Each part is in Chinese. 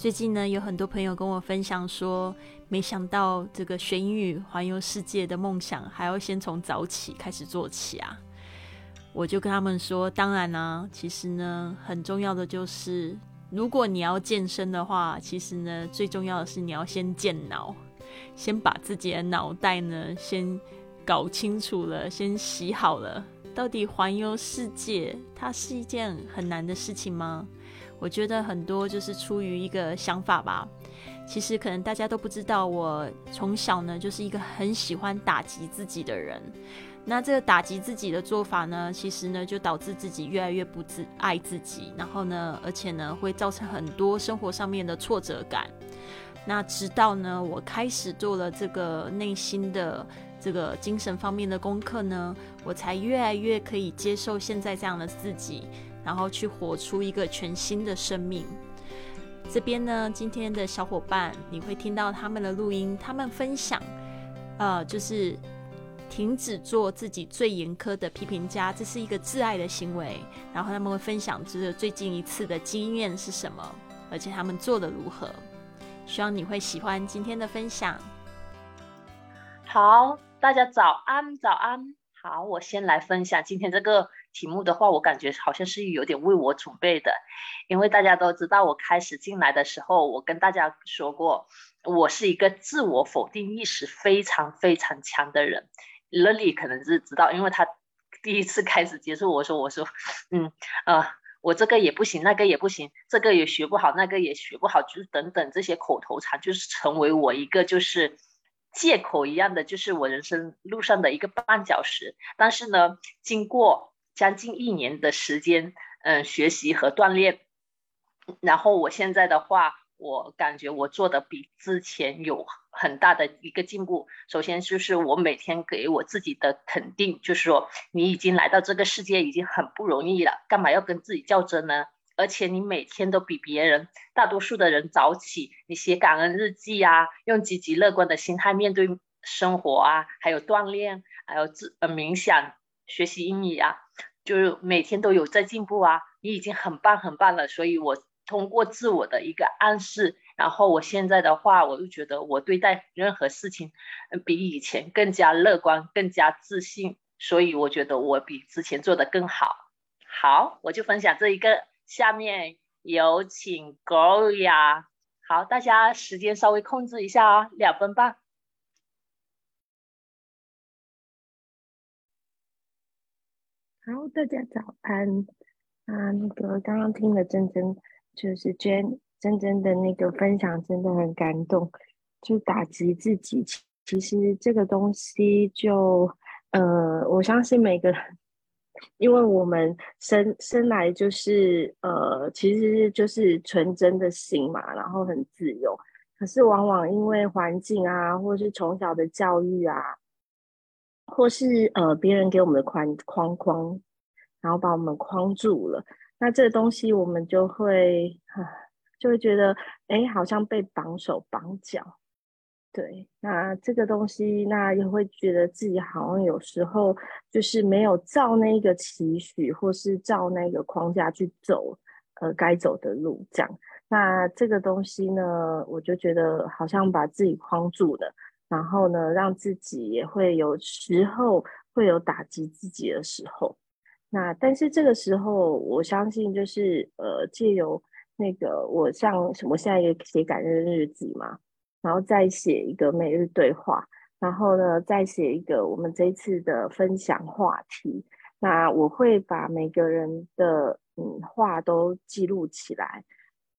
最近呢，有很多朋友跟我分享说，没想到这个学英语环游世界的梦想，还要先从早起开始做起啊。我就跟他们说，当然啦，其实呢，很重要的就是，如果你要健身的话，其实呢，最重要的是你要先健脑，先把自己的脑袋呢，先搞清楚了，先洗好了。到底环游世界，它是一件很难的事情吗？我觉得很多就是出于一个想法吧。其实可能大家都不知道，我从小呢就是一个很喜欢打击自己的人。那这个打击自己的做法呢，其实呢就导致自己越来越不自爱自己，然后呢，而且呢会造成很多生活上面的挫折感。那直到呢我开始做了这个内心的这个精神方面的功课呢，我才越来越可以接受现在这样的自己。然后去活出一个全新的生命。这边呢，今天的小伙伴，你会听到他们的录音，他们分享，呃，就是停止做自己最严苛的批评家，这是一个自爱的行为。然后他们会分享这最近一次的经验是什么，而且他们做的如何。希望你会喜欢今天的分享。好，大家早安，早安。好，我先来分享今天这个。题目的话，我感觉好像是有点为我准备的，因为大家都知道，我开始进来的时候，我跟大家说过，我是一个自我否定意识非常非常强的人。Lily 可能是知道，因为他第一次开始接触我说，我说，嗯呃，我这个也不行，那个也不行，这个也学不好，那个也学不好，就是等等这些口头禅，就是成为我一个就是借口一样的，就是我人生路上的一个绊脚石。但是呢，经过将近一年的时间，嗯，学习和锻炼，然后我现在的话，我感觉我做的比之前有很大的一个进步。首先就是我每天给我自己的肯定，就是说你已经来到这个世界已经很不容易了，干嘛要跟自己较真呢？而且你每天都比别人，大多数的人早起，你写感恩日记啊，用积极乐观的心态面对生活啊，还有锻炼，还有自呃冥想、学习英语啊。就是每天都有在进步啊，你已经很棒很棒了。所以我通过自我的一个暗示，然后我现在的话，我就觉得我对待任何事情，比以前更加乐观，更加自信。所以我觉得我比之前做的更好。好，我就分享这一个。下面有请 Gloria。好，大家时间稍微控制一下啊，两分半。好，大家早安啊！那个刚刚听了珍珍，就是娟珍珍的那个分享，真的很感动。就打击自己，其实这个东西就呃，我相信每个人，因为我们生生来就是呃，其实就是纯真的心嘛，然后很自由。可是往往因为环境啊，或是从小的教育啊。或是呃别人给我们的框框框，然后把我们框住了，那这个东西我们就会就会觉得哎，好像被绑手绑脚。对，那这个东西，那也会觉得自己好像有时候就是没有照那个期许，或是照那个框架去走，呃，该走的路这样。那这个东西呢，我就觉得好像把自己框住了。然后呢，让自己也会有时候会有打击自己的时候。那但是这个时候，我相信就是呃，借由那个我像我现在也写感恩日记嘛，然后再写一个每日对话，然后呢再写一个我们这一次的分享话题。那我会把每个人的嗯话都记录起来。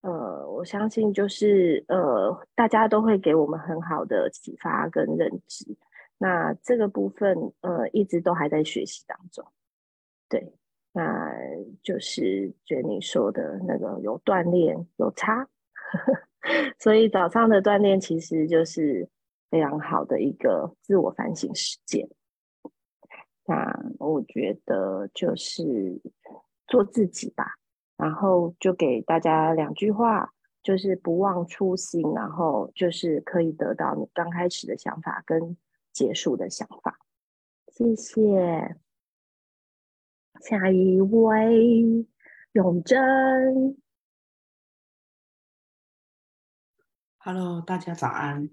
呃，我相信就是呃，大家都会给我们很好的启发跟认知。那这个部分呃，一直都还在学习当中。对，那就是觉得你说的那个有锻炼有差，所以早上的锻炼其实就是非常好的一个自我反省时间。那我觉得就是做自己吧。然后就给大家两句话，就是不忘初心，然后就是可以得到你刚开始的想法跟结束的想法。谢谢。下一位，永贞。Hello，大家早安。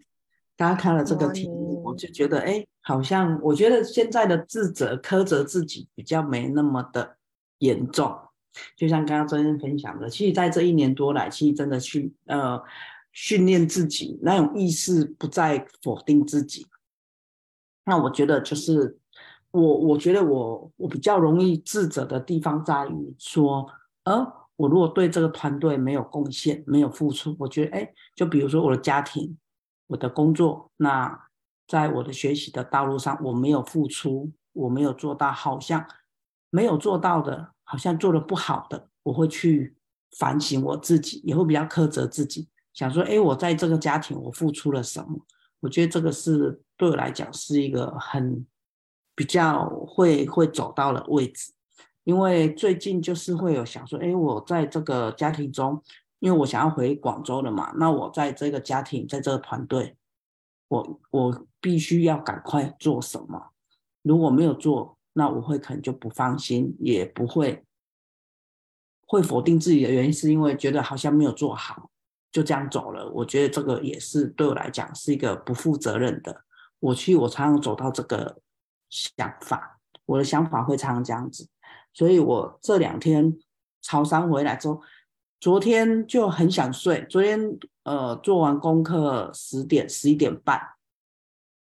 大家看了这个题目，我就觉得，哎，好像我觉得现在的自责、苛责自己比较没那么的严重。就像刚刚真真分享的，其实在这一年多来，其实真的去呃训练自己那种意识，不再否定自己。那我觉得就是我，我觉得我我比较容易自责的地方在于说，呃。我如果对这个团队没有贡献、没有付出，我觉得，哎，就比如说我的家庭、我的工作，那在我的学习的道路上，我没有付出，我没有做到，好像没有做到的，好像做的不好的，我会去反省我自己，也会比较苛责自己，想说，哎，我在这个家庭我付出了什么？我觉得这个是对我来讲是一个很比较会会走到的位置。因为最近就是会有想说，哎，我在这个家庭中，因为我想要回广州了嘛，那我在这个家庭，在这个团队，我我必须要赶快做什么？如果没有做，那我会可能就不放心，也不会会否定自己的原因，是因为觉得好像没有做好，就这样走了。我觉得这个也是对我来讲是一个不负责任的。我去，我常常走到这个想法，我的想法会常常这样子。所以我这两天潮商回来之后，昨天就很想睡。昨天呃做完功课十点十一点半，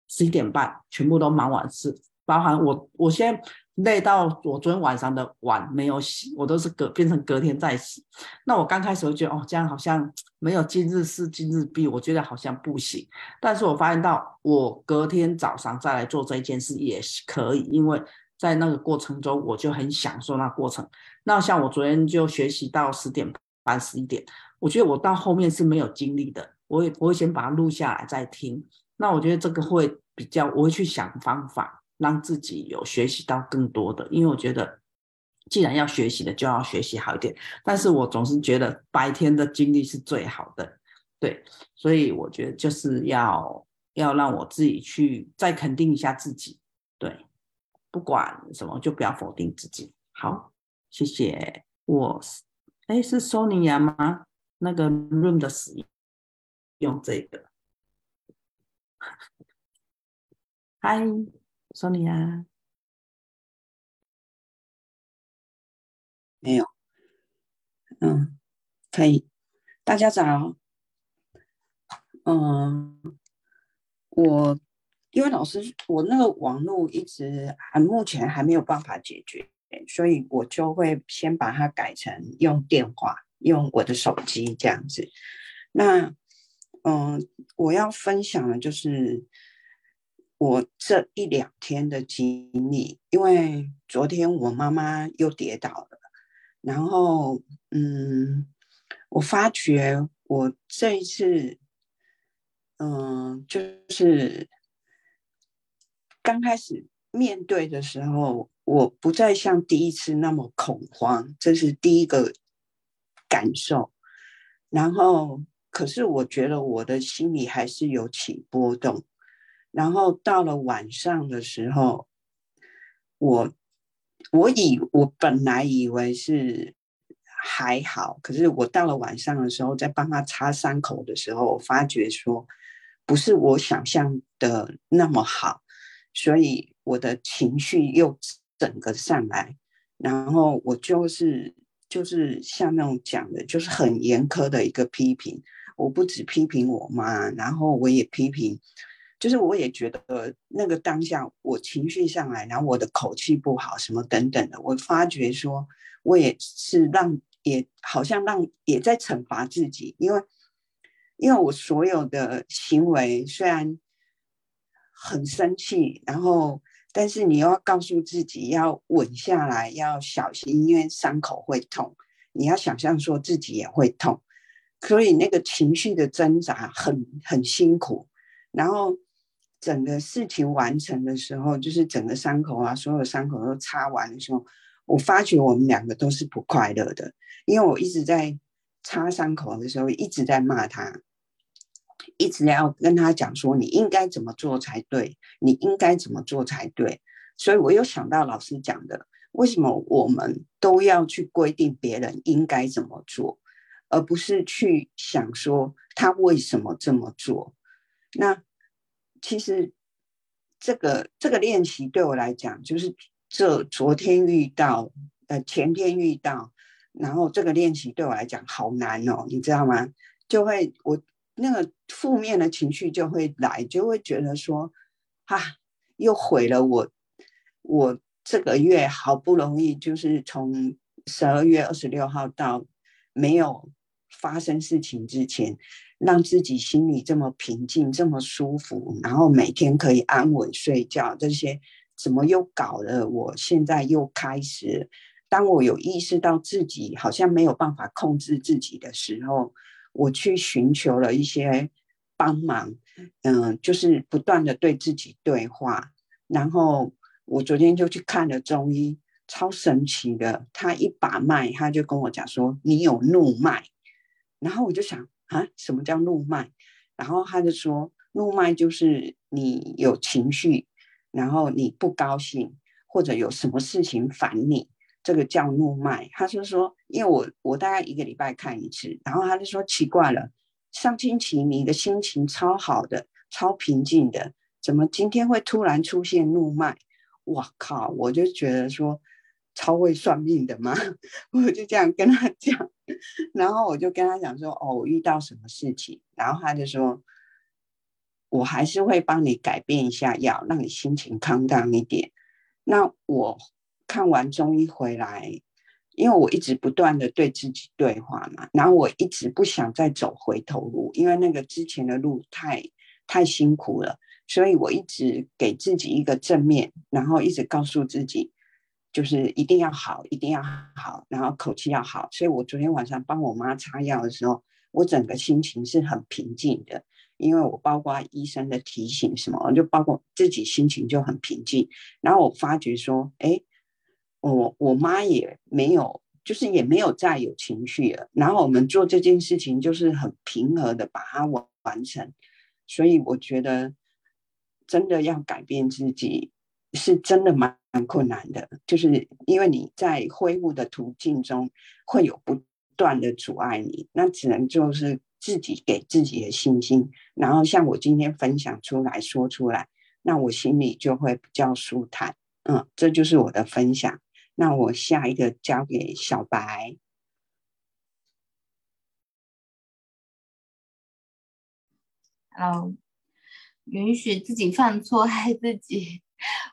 十一点半全部都忙完事，包含我我现在累到我昨天晚上的碗没有洗，我都是隔变成隔天再洗。那我刚开始会觉得哦这样好像没有今日事今日毕，我觉得好像不行。但是我发现到我隔天早上再来做这件事也是可以，因为。在那个过程中，我就很享受那过程。那像我昨天就学习到十点半、十一点，我觉得我到后面是没有精力的。我也我会先把它录下来再听。那我觉得这个会比较，我会去想方法，让自己有学习到更多的。因为我觉得，既然要学习的，就要学习好一点。但是我总是觉得白天的精力是最好的，对。所以我觉得就是要要让我自己去再肯定一下自己，对。不管什么，就不要否定自己。好，谢谢。我是，哎，是 Sonya 吗？那个 Room 的使用这个。嗨 Hi，Sonia。没有。嗯，可以。大家早。嗯，我。因为老师，我那个网络一直还目前还没有办法解决，所以我就会先把它改成用电话，用我的手机这样子。那，嗯，我要分享的就是我这一两天的经历，因为昨天我妈妈又跌倒了，然后，嗯，我发觉我这一次，嗯，就是。刚开始面对的时候，我不再像第一次那么恐慌，这是第一个感受。然后，可是我觉得我的心里还是有起波动。然后到了晚上的时候，我我以我本来以为是还好，可是我到了晚上的时候，在帮他擦伤口的时候，我发觉说不是我想象的那么好。所以我的情绪又整个上来，然后我就是就是像那种讲的，就是很严苛的一个批评。我不止批评我妈，然后我也批评，就是我也觉得那个当下我情绪上来，然后我的口气不好，什么等等的。我发觉说，我也是让，也好像让也在惩罚自己，因为因为我所有的行为虽然。很生气，然后，但是你要告诉自己要稳下来，要小心，因为伤口会痛。你要想象说自己也会痛，所以那个情绪的挣扎很很辛苦。然后整个事情完成的时候，就是整个伤口啊，所有伤口都擦完的时候，我发觉我们两个都是不快乐的，因为我一直在擦伤口的时候一直在骂他。一直要跟他讲说，你应该怎么做才对，你应该怎么做才对。所以我又想到老师讲的，为什么我们都要去规定别人应该怎么做，而不是去想说他为什么这么做。那其实这个这个练习对我来讲，就是这昨天遇到，呃，前天遇到，然后这个练习对我来讲好难哦，你知道吗？就会我那个负面的情绪就会来，就会觉得说，哈，又毁了我，我这个月好不容易就是从十二月二十六号到没有发生事情之前。让自己心里这么平静，这么舒服，然后每天可以安稳睡觉，这些怎么又搞了？我现在又开始，当我有意识到自己好像没有办法控制自己的时候，我去寻求了一些帮忙，嗯，就是不断的对自己对话。然后我昨天就去看了中医，超神奇的，他一把脉，他就跟我讲说你有怒脉，然后我就想。啊，什么叫怒脉？然后他就说，怒脉就是你有情绪，然后你不高兴，或者有什么事情烦你，这个叫怒脉。他就说，因为我我大概一个礼拜看一次，然后他就说奇怪了，上星期你的心情超好的，超平静的，怎么今天会突然出现怒脉？我靠，我就觉得说。超会算命的吗？我就这样跟他讲，然后我就跟他讲说：“哦，我遇到什么事情？”然后他就说：“我还是会帮你改变一下药，让你心情康荡一点。”那我看完中医回来，因为我一直不断的对自己对话嘛，然后我一直不想再走回头路，因为那个之前的路太太辛苦了，所以我一直给自己一个正面，然后一直告诉自己。就是一定要好，一定要好，然后口气要好。所以我昨天晚上帮我妈擦药的时候，我整个心情是很平静的，因为我包括医生的提醒什么，就包括自己心情就很平静。然后我发觉说，哎，我我妈也没有，就是也没有再有情绪了。然后我们做这件事情就是很平和的把它完完成。所以我觉得真的要改变自己。是真的蛮困难的，就是因为你在恢复的途径中会有不断的阻碍你，那只能就是自己给自己的信心，然后像我今天分享出来说出来，那我心里就会比较舒坦。嗯，这就是我的分享。那我下一个交给小白。Hello，允许自己犯错，爱自己。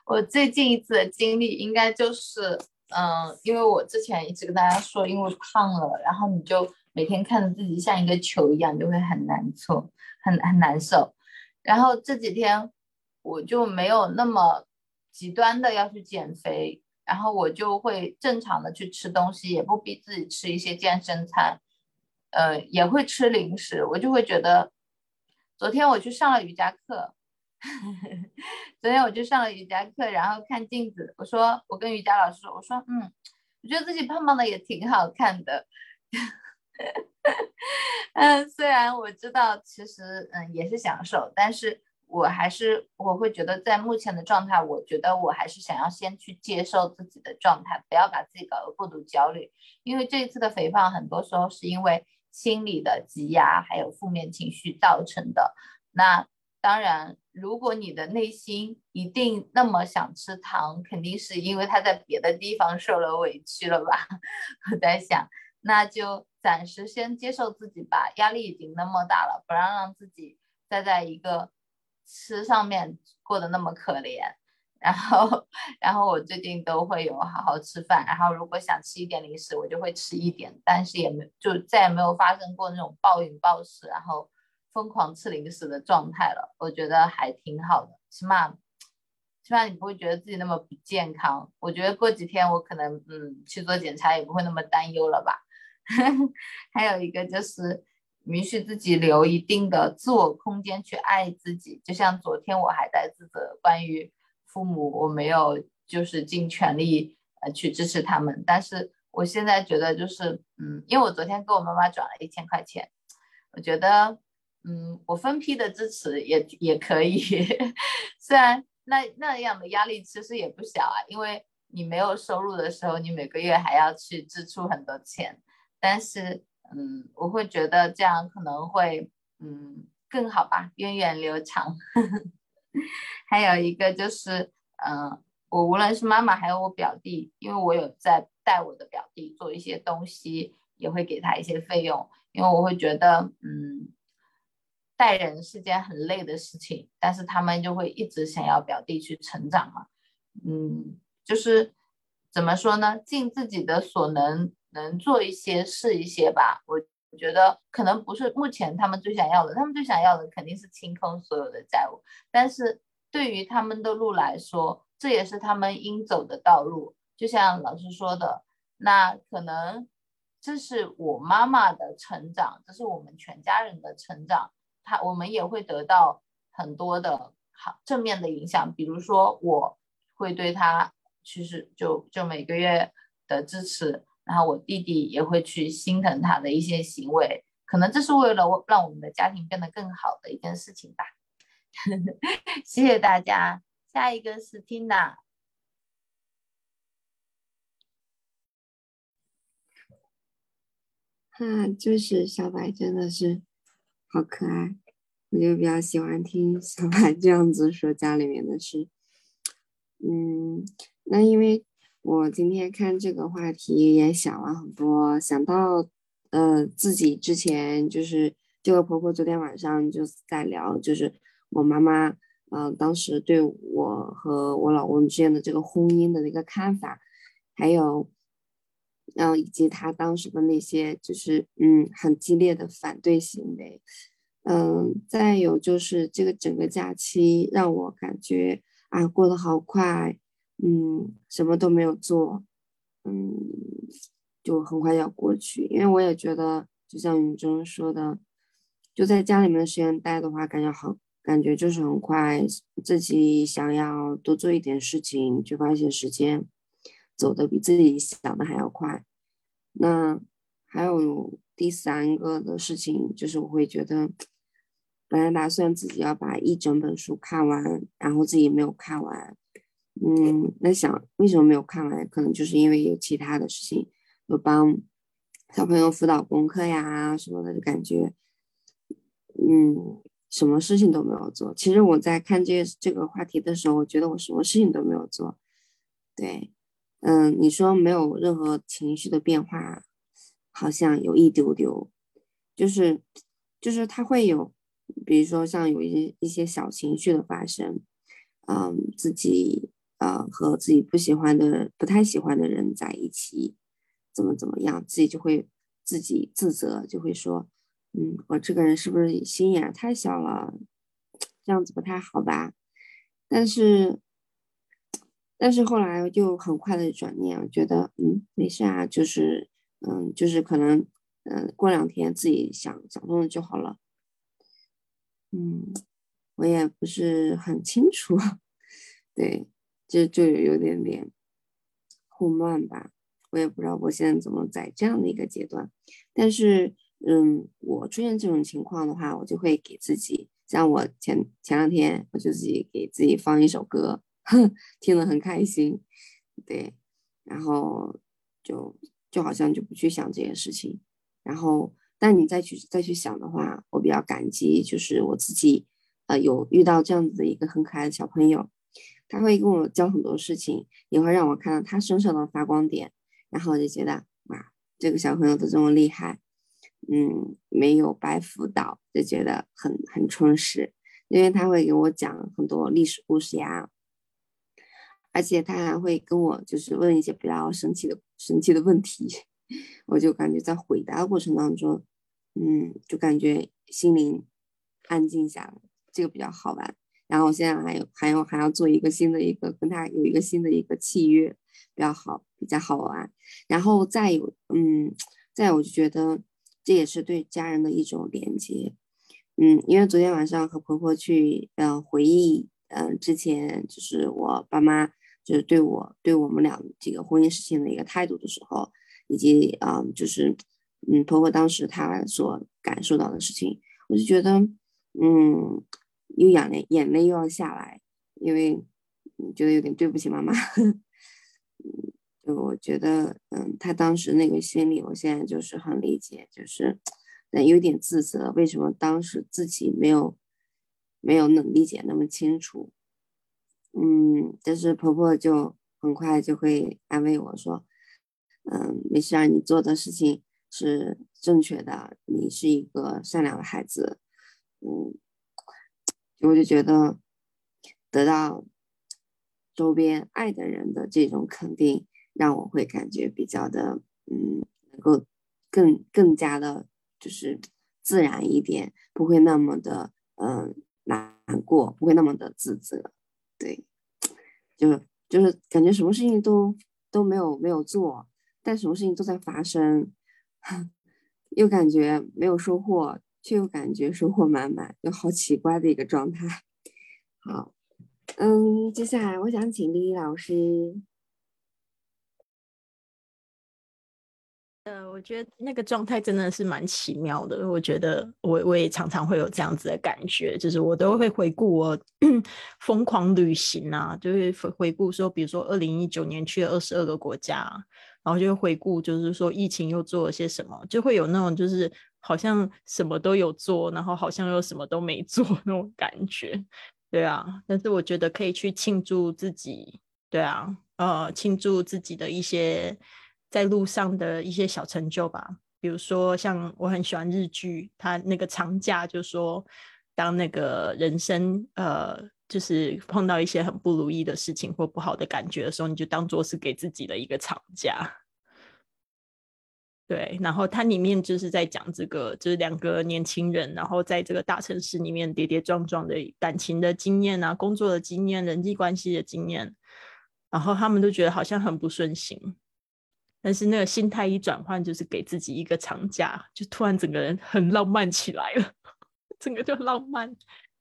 我最近一次的经历应该就是，嗯，因为我之前一直跟大家说，因为胖了，然后你就每天看着自己像一个球一样，就会很难受，很很难受。然后这几天我就没有那么极端的要去减肥，然后我就会正常的去吃东西，也不逼自己吃一些健身餐，呃，也会吃零食。我就会觉得，昨天我去上了瑜伽课。昨天我就上了瑜伽课，然后看镜子，我说我跟瑜伽老师说，我说嗯，我觉得自己胖胖的也挺好看的。嗯，虽然我知道其实嗯也是享受，但是我还是我会觉得在目前的状态，我觉得我还是想要先去接受自己的状态，不要把自己搞得过度焦虑，因为这一次的肥胖很多时候是因为心理的积压还有负面情绪造成的。那当然。如果你的内心一定那么想吃糖，肯定是因为他在别的地方受了委屈了吧？我在想，那就暂时先接受自己吧，压力已经那么大了，不让让自己再在一个吃上面过得那么可怜。然后，然后我最近都会有好好吃饭，然后如果想吃一点零食，我就会吃一点，但是也没就再也没有发生过那种暴饮暴食，然后。疯狂吃零食的状态了，我觉得还挺好的，起码起码你不会觉得自己那么不健康。我觉得过几天我可能嗯去做检查也不会那么担忧了吧。还有一个就是允许自己留一定的自我空间去爱自己，就像昨天我还在自责关于父母我没有就是尽全力呃去支持他们，但是我现在觉得就是嗯，因为我昨天给我妈妈转了一千块钱，我觉得。嗯，我分批的支持也也可以，虽然那那样的压力其实也不小啊，因为你没有收入的时候，你每个月还要去支出很多钱，但是嗯，我会觉得这样可能会嗯更好吧，源远流长。还有一个就是，嗯，我无论是妈妈还有我表弟，因为我有在带我的表弟做一些东西，也会给他一些费用，因为我会觉得，嗯，带人是件很累的事情，但是他们就会一直想要表弟去成长嘛，嗯，就是怎么说呢，尽自己的所能，能做一些是一些吧，我。我觉得可能不是目前他们最想要的，他们最想要的肯定是清空所有的债务。但是对于他们的路来说，这也是他们应走的道路。就像老师说的，那可能这是我妈妈的成长，这是我们全家人的成长。他我们也会得到很多的好正面的影响，比如说我会对他其实就就每个月的支持。然后我弟弟也会去心疼他的一些行为，可能这是为了让我们的家庭变得更好的一件事情吧。谢谢大家，下一个是 Tina。哈，就是小白真的是好可爱，我就比较喜欢听小白 这样子说家里面的事。嗯，那因为。我今天看这个话题也想了很多，想到，呃，自己之前就是这个婆婆昨天晚上就在聊，就是我妈妈，嗯，当时对我和我老公之间的这个婚姻的一个看法，还有，嗯，以及他当时的那些就是嗯很激烈的反对行为，嗯，再有就是这个整个假期让我感觉啊过得好快。嗯，什么都没有做，嗯，就很快要过去。因为我也觉得，就像云中说的，就在家里面的时间待的话，感觉很，感觉就是很快。自己想要多做一点事情，就发现时间走的比自己想的还要快。那还有第三个的事情，就是我会觉得，本来打算自己要把一整本书看完，然后自己没有看完。嗯，那想为什么没有看完？可能就是因为有其他的事情，有帮小朋友辅导功课呀什么的，就感觉，嗯，什么事情都没有做。其实我在看这这个话题的时候，我觉得我什么事情都没有做。对，嗯，你说没有任何情绪的变化，好像有一丢丢，就是就是他会有，比如说像有一些一些小情绪的发生，嗯，自己。呃，和自己不喜欢的、不太喜欢的人在一起，怎么怎么样，自己就会自己自责，就会说，嗯，我这个人是不是心眼太小了，这样子不太好吧？但是，但是后来我就很快的转念，我觉得，嗯，没事啊，就是，嗯，就是可能，嗯，过两天自己想想通了就好了。嗯，我也不是很清楚，对。就就有点点混乱吧，我也不知道我现在怎么在这样的一个阶段。但是，嗯，我出现这种情况的话，我就会给自己，像我前前两天，我就自己给自己放一首歌，哼 听得很开心，对，然后就就好像就不去想这些事情。然后，但你再去再去想的话，我比较感激，就是我自己，呃，有遇到这样子的一个很可爱的小朋友。他会跟我教很多事情，也会让我看到他身上的发光点，然后我就觉得哇，这个小朋友都这么厉害，嗯，没有白辅导，就觉得很很充实，因为他会给我讲很多历史故事呀，而且他还会跟我就是问一些比较神奇的神奇的问题，我就感觉在回答的过程当中，嗯，就感觉心灵安静下来，这个比较好玩。然后我现在还有还有还要做一个新的一个跟他有一个新的一个契约，比较好比较好玩。然后再有嗯，再有我就觉得这也是对家人的一种连接，嗯，因为昨天晚上和婆婆去呃回忆嗯之前就是我爸妈就是对我对我们俩这个婚姻事情的一个态度的时候，以及啊就是嗯婆婆当时她所感受到的事情，我就觉得嗯。又眼泪，眼泪又要下来，因为觉得有点对不起妈妈，嗯，对，我觉得，嗯，他当时那个心理，我现在就是很理解，就是，嗯，有点自责，为什么当时自己没有没有能理解那么清楚？嗯，但是婆婆就很快就会安慰我说，嗯，没事儿，你做的事情是正确的，你是一个善良的孩子，嗯，我就觉得得到周边爱的人的这种肯定。让我会感觉比较的，嗯，能够更更加的，就是自然一点，不会那么的，嗯，难过，不会那么的自责，对，就就是感觉什么事情都都没有没有做，但什么事情都在发生，又感觉没有收获，却又感觉收获满满，就好奇怪的一个状态。好，嗯，接下来我想请李老师。呃，我觉得那个状态真的是蛮奇妙的。我觉得我我也常常会有这样子的感觉，就是我都会回顾我 疯狂旅行啊，就会回顾说，比如说二零一九年去了二十二个国家，然后就会回顾，就是说疫情又做了些什么，就会有那种就是好像什么都有做，然后好像又什么都没做那种感觉。对啊，但是我觉得可以去庆祝自己，对啊，呃，庆祝自己的一些。在路上的一些小成就吧，比如说像我很喜欢日剧，它那个长假就说，当那个人生呃，就是碰到一些很不如意的事情或不好的感觉的时候，你就当做是给自己的一个长假。对，然后它里面就是在讲这个，就是两个年轻人，然后在这个大城市里面跌跌撞撞的感情的经验啊，工作的经验，人际关系的经验，然后他们都觉得好像很不顺心。但是那个心态一转换，就是给自己一个长假，就突然整个人很浪漫起来了，整个就浪漫。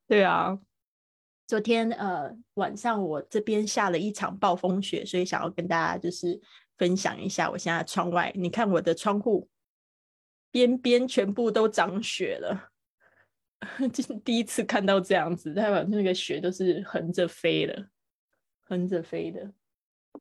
对啊，昨天呃晚上我这边下了一场暴风雪，所以想要跟大家就是分享一下，我现在窗外，你看我的窗户边边全部都长雪了，这是第一次看到这样子，代表那个雪都是横着飞的，横着飞的。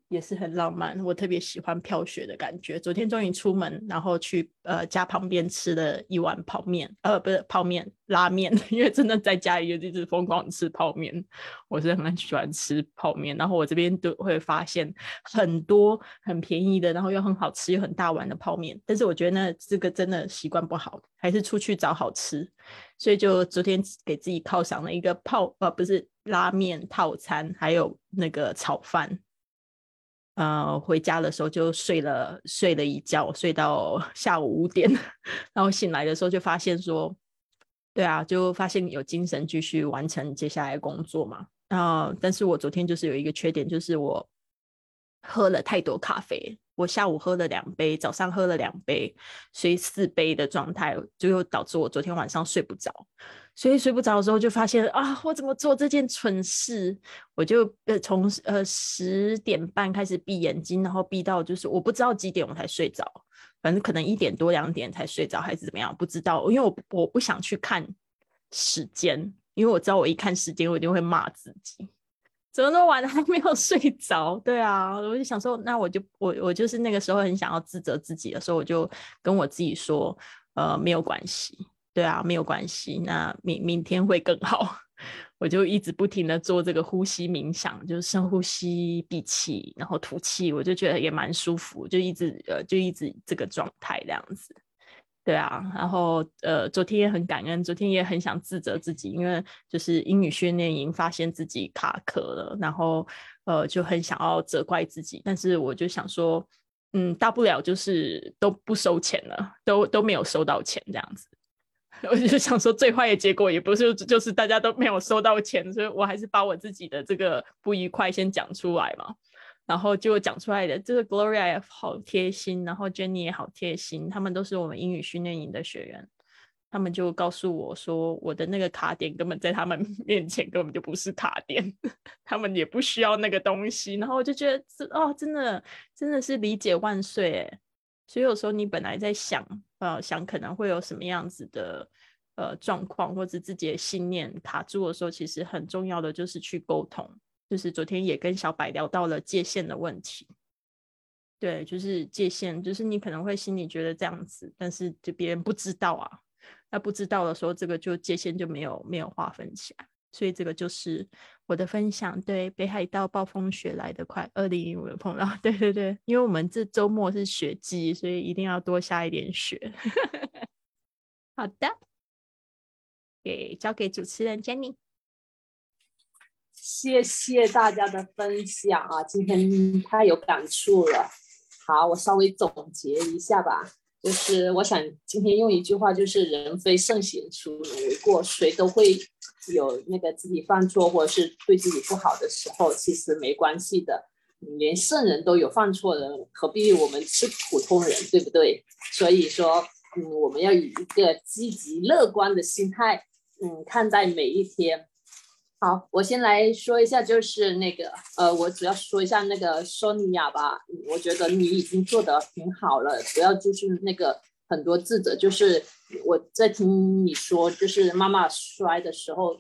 也是很浪漫，我特别喜欢飘雪的感觉。昨天终于出门，然后去呃家旁边吃了一碗泡面，呃不是泡面拉面，因为真的在家里就一直疯狂吃泡面。我是很喜欢吃泡面，然后我这边都会发现很多很便宜的，然后又很好吃又很大碗的泡面。但是我觉得呢，这个真的习惯不好，还是出去找好吃。所以就昨天给自己犒赏了一个泡呃不是拉面套餐，还有那个炒饭。呃，回家的时候就睡了睡了一觉，睡到 下午五点，然后醒来的时候就发现说，对啊，就发现有精神继续完成接下来工作嘛。啊，但是我昨天就是有一个缺点，就是我喝了太多咖啡。我下午喝了两杯，早上喝了两杯，所以四杯的状态，就又导致我昨天晚上睡不着。所以睡不着的时候，就发现啊，我怎么做这件蠢事？我就呃从呃十点半开始闭眼睛，然后闭到就是我不知道几点我才睡着，反正可能一点多两点才睡着，还是怎么样，不知道。因为我我不想去看时间，因为我知道我一看时间，我一定会骂自己。怎么那么晚还 没有睡着？对啊，我就想说，那我就我我就是那个时候很想要自责自己的时候，我就跟我自己说，呃，没有关系，对啊，没有关系，那明明天会更好。我就一直不停的做这个呼吸冥想，就是深呼吸闭气，然后吐气，我就觉得也蛮舒服，就一直呃就一直这个状态这样子。对啊，然后呃，昨天也很感恩，昨天也很想自责自己，因为就是英语训练营发现自己卡壳了，然后呃就很想要责怪自己，但是我就想说，嗯，大不了就是都不收钱了，都都没有收到钱这样子，我就想说最坏的结果也不是就是大家都没有收到钱，所以我还是把我自己的这个不愉快先讲出来嘛。然后就讲出来的，这个 Gloria 也好贴心，然后 Jenny 也好贴心，他们都是我们英语训练营的学员，他们就告诉我说，我的那个卡点根本在他们 面前根本就不是卡点，他们也不需要那个东西。然后我就觉得，这哦，真的真的是理解万岁哎！所以有时候你本来在想，呃，想可能会有什么样子的呃状况，或者自己的信念卡住的时候，其实很重要的就是去沟通。就是昨天也跟小白聊到了界限的问题，对，就是界限，就是你可能会心里觉得这样子，但是就别人不知道啊。那不知道的时候，这个就界限就没有没有划分起来。所以这个就是我的分享。对，北海道暴风雪来得快，二零一五有碰到，对对对，因为我们这周末是雪季，所以一定要多下一点雪。好的，给交给主持人 Jenny。谢谢大家的分享啊，今天太有感触了。好，我稍微总结一下吧，就是我想今天用一句话，就是“人非圣贤，孰能为过”。谁都会有那个自己犯错或者是对自己不好的时候，其实没关系的。连圣人都有犯错的，何必我们是普通人，对不对？所以说，嗯，我们要以一个积极乐观的心态，嗯，看待每一天。好，我先来说一下，就是那个，呃，我主要说一下那个索尼娅吧。我觉得你已经做得挺好了，不要就是那个很多自责。就是我在听你说，就是妈妈摔的时候，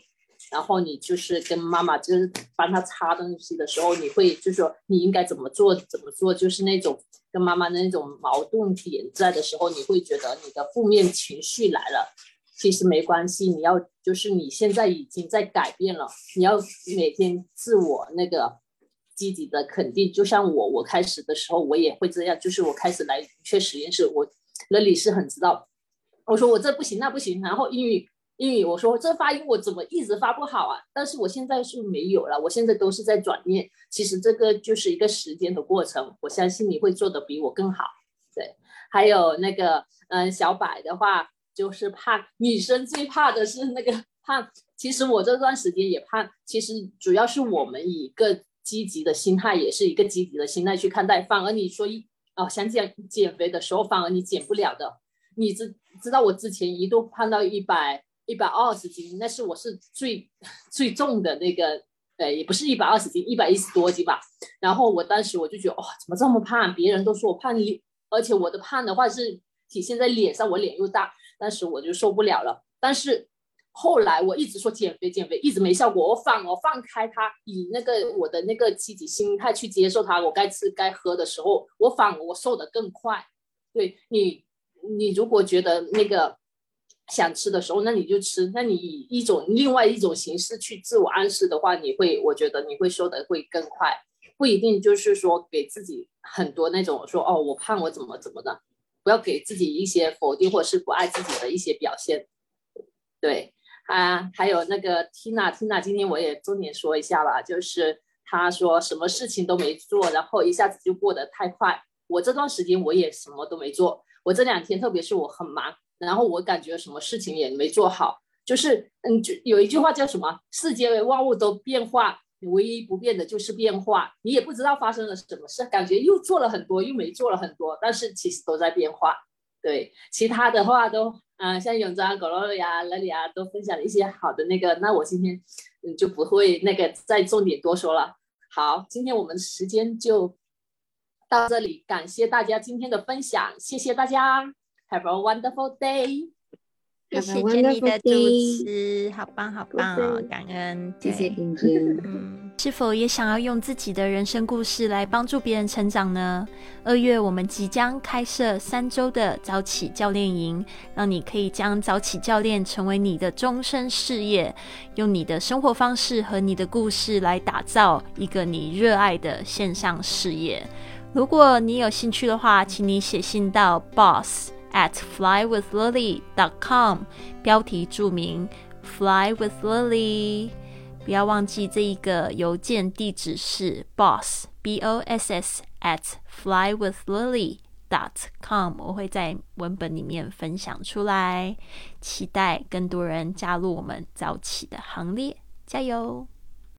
然后你就是跟妈妈就是帮她擦东西的时候，你会就说你应该怎么做怎么做，就是那种跟妈妈的那种矛盾点在的时候，你会觉得你的负面情绪来了。其实没关系，你要就是你现在已经在改变了，你要每天自我那个积极的肯定。就像我，我开始的时候我也会这样，就是我开始来去实验室，我那里是很知道，我说我这不行那不行，然后英语英语我说这发音我怎么一直发不好啊？但是我现在是没有了，我现在都是在转念。其实这个就是一个时间的过程，我相信你会做的比我更好。对，还有那个嗯小柏的话。就是胖女生最怕的是那个 胖，其实我这段时间也胖，其实主要是我们以一个积极的心态，也是一个积极的心态去看待。反而你说一哦想减减肥的时候，反而你减不了的。你知知道我之前一度胖到一百一百二十斤，那是我是最最重的那个，呃也不是一百二十斤，一百一十多斤吧。然后我当时我就觉得哇怎么这么胖？别人都说我胖，而且我的胖的话是体现在脸上，我脸又大。当时我就受不了了，但是后来我一直说减肥减肥，一直没效果。我反而放开它，以那个我的那个积极心态去接受它。我该吃该喝的时候，我反而我瘦得更快。对你，你如果觉得那个想吃的时候，那你就吃。那你以一种另外一种形式去自我暗示的话，你会，我觉得你会瘦得会更快。不一定就是说给自己很多那种说哦，我胖我怎么怎么的。不要给自己一些否定或者是不爱自己的一些表现，对啊，还有那个 Tina，Tina 今天我也重点说一下吧，就是她说什么事情都没做，然后一下子就过得太快。我这段时间我也什么都没做，我这两天特别是我很忙，然后我感觉什么事情也没做好，就是嗯，就有一句话叫什么，世间万物都变化。唯一不变的就是变化，你也不知道发生了什么事，感觉又做了很多，又没做了很多，但是其实都在变化。对，其他的话都，嗯，像永章、狗肉呀、那里啊，都分享了一些好的那个，那我今天嗯就不会那个再重点多说了。好，今天我们时间就到这里，感谢大家今天的分享，谢谢大家，Have a wonderful day。谢谢 Jenny 的主持，好棒好棒哦，感恩，谢谢丁丁。嗯，是否也想要用自己的人生故事来帮助别人成长呢？二月我们即将开设三周的早起教练营，让你可以将早起教练成为你的终身事业，用你的生活方式和你的故事来打造一个你热爱的线上事业。如果你有兴趣的话，请你写信到 boss。At flywithlily.com，标题注明 Fly with Lily，不要忘记这一个邮件地址是 boss b o s s at flywithlily.com，我会在文本里面分享出来，期待更多人加入我们早起的行列，加油！